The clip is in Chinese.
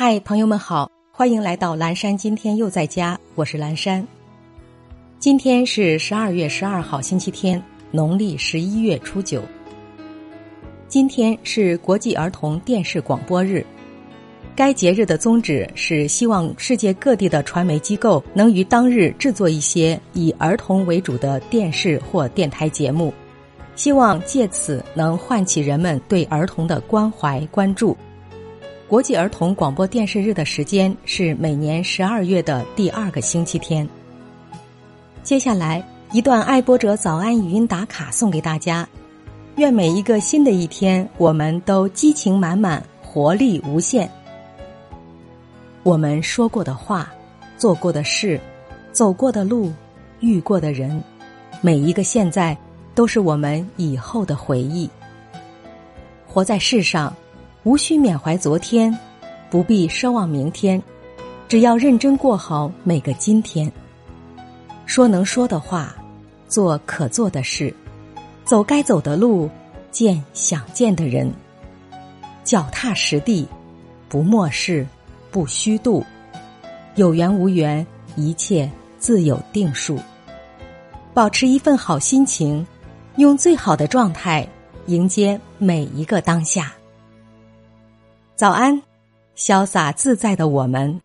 嗨，朋友们好，欢迎来到蓝山。今天又在家，我是蓝山。今天是十二月十二号，星期天，农历十一月初九。今天是国际儿童电视广播日。该节日的宗旨是希望世界各地的传媒机构能于当日制作一些以儿童为主的电视或电台节目，希望借此能唤起人们对儿童的关怀关注。国际儿童广播电视日的时间是每年十二月的第二个星期天。接下来一段爱播者早安语音打卡送给大家，愿每一个新的一天，我们都激情满满，活力无限。我们说过的话，做过的事，走过的路，遇过的人，每一个现在，都是我们以后的回忆。活在世上。无需缅怀昨天，不必奢望明天，只要认真过好每个今天。说能说的话，做可做的事，走该走的路，见想见的人。脚踏实地，不漠视，不虚度。有缘无缘，一切自有定数。保持一份好心情，用最好的状态迎接每一个当下。早安，潇洒自在的我们。